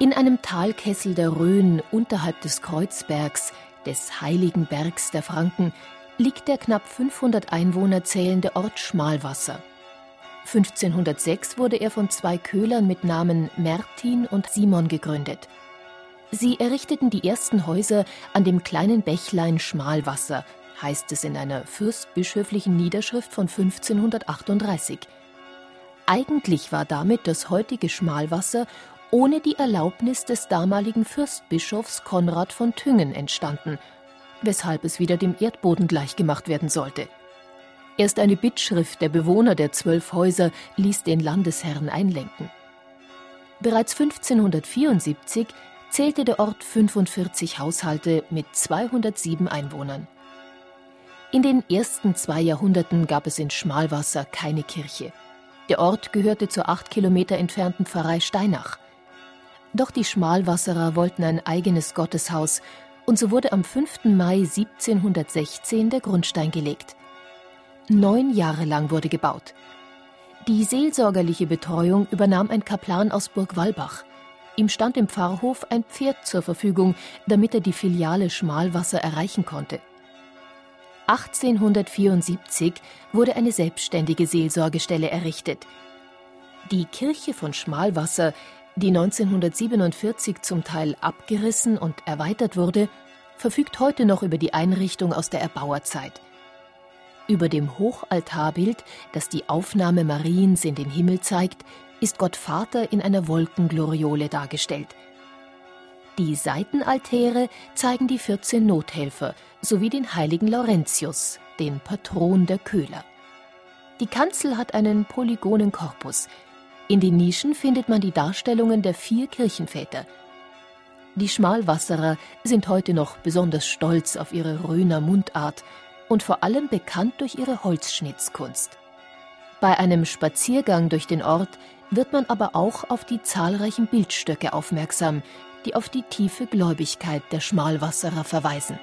In einem Talkessel der Rhön unterhalb des Kreuzbergs, des heiligen Bergs der Franken, liegt der knapp 500 Einwohner zählende Ort Schmalwasser. 1506 wurde er von zwei Köhlern mit Namen Mertin und Simon gegründet. Sie errichteten die ersten Häuser an dem kleinen Bächlein Schmalwasser, heißt es in einer fürstbischöflichen Niederschrift von 1538. Eigentlich war damit das heutige Schmalwasser ohne die Erlaubnis des damaligen Fürstbischofs Konrad von Thüngen entstanden, weshalb es wieder dem Erdboden gleichgemacht werden sollte. Erst eine Bittschrift der Bewohner der zwölf Häuser ließ den Landesherrn einlenken. Bereits 1574 zählte der Ort 45 Haushalte mit 207 Einwohnern. In den ersten zwei Jahrhunderten gab es in Schmalwasser keine Kirche. Der Ort gehörte zur acht Kilometer entfernten Pfarrei Steinach. Doch die Schmalwasserer wollten ein eigenes Gotteshaus und so wurde am 5. Mai 1716 der Grundstein gelegt. Neun Jahre lang wurde gebaut. Die seelsorgerliche Betreuung übernahm ein Kaplan aus Burg Wallbach. Ihm stand im Pfarrhof ein Pferd zur Verfügung, damit er die Filiale Schmalwasser erreichen konnte. 1874 wurde eine selbstständige Seelsorgestelle errichtet. Die Kirche von Schmalwasser die 1947 zum Teil abgerissen und erweitert wurde, verfügt heute noch über die Einrichtung aus der Erbauerzeit. Über dem Hochaltarbild, das die Aufnahme Mariens in den Himmel zeigt, ist Gott Vater in einer Wolkengloriole dargestellt. Die Seitenaltäre zeigen die 14 Nothelfer sowie den heiligen Laurentius, den Patron der Köhler. Die Kanzel hat einen polygonen Korpus, in den Nischen findet man die Darstellungen der vier Kirchenväter. Die Schmalwasserer sind heute noch besonders stolz auf ihre Röner Mundart und vor allem bekannt durch ihre Holzschnitzkunst. Bei einem Spaziergang durch den Ort wird man aber auch auf die zahlreichen Bildstöcke aufmerksam, die auf die tiefe Gläubigkeit der Schmalwasserer verweisen.